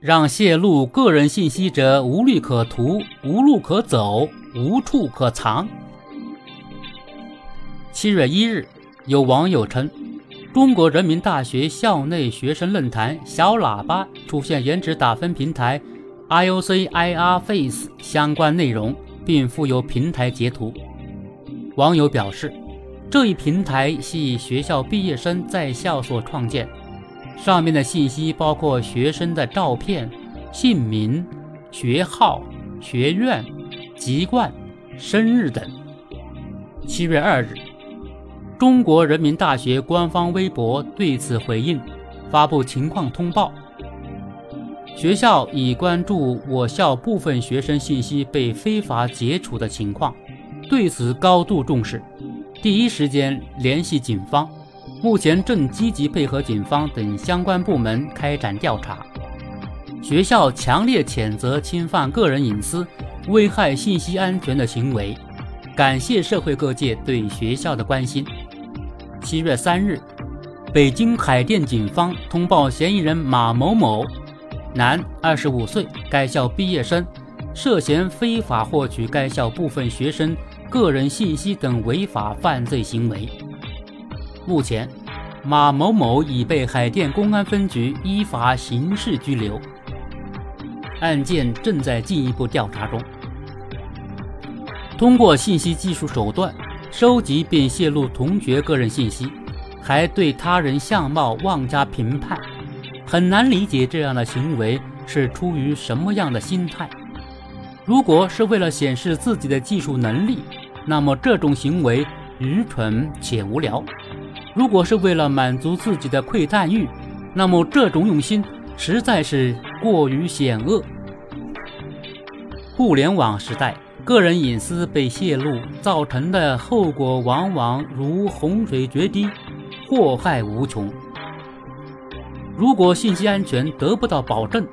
让泄露个人信息者无利可图、无路可走、无处可藏。七月一日，有网友称，中国人民大学校内学生论坛“小喇叭”出现颜值打分平台 IOC-IR-Face 相关内容，并附有平台截图。网友表示。这一平台系学校毕业生在校所创建，上面的信息包括学生的照片、姓名、学号、学院、籍贯、生日等。七月二日，中国人民大学官方微博对此回应，发布情况通报：学校已关注我校部分学生信息被非法解除的情况，对此高度重视。第一时间联系警方，目前正积极配合警方等相关部门开展调查。学校强烈谴责侵犯个人隐私、危害信息安全的行为，感谢社会各界对学校的关心。七月三日，北京海淀警方通报嫌疑人马某某，男，二十五岁，该校毕业生，涉嫌非法获取该校部分学生。个人信息等违法犯罪行为。目前，马某某已被海淀公安分局依法刑事拘留，案件正在进一步调查中。通过信息技术手段收集并泄露同学个人信息，还对他人相貌妄加评判，很难理解这样的行为是出于什么样的心态。如果是为了显示自己的技术能力，那么这种行为愚蠢且无聊；如果是为了满足自己的窥探欲，那么这种用心实在是过于险恶。互联网时代，个人隐私被泄露造成的后果往往如洪水决堤，祸害无穷。如果信息安全得不到保证，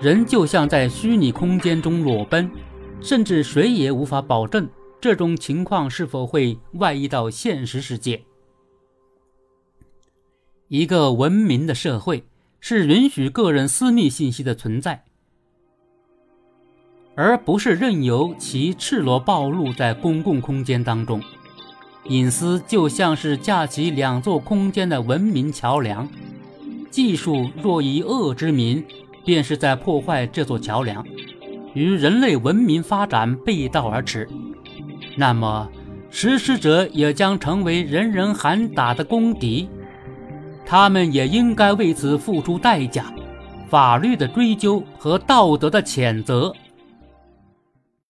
人就像在虚拟空间中裸奔，甚至谁也无法保证这种情况是否会外溢到现实世界。一个文明的社会是允许个人私密信息的存在，而不是任由其赤裸暴露在公共空间当中。隐私就像是架起两座空间的文明桥梁，技术若以恶之名。便是在破坏这座桥梁，与人类文明发展背道而驰。那么，实施者也将成为人人喊打的公敌，他们也应该为此付出代价，法律的追究和道德的谴责。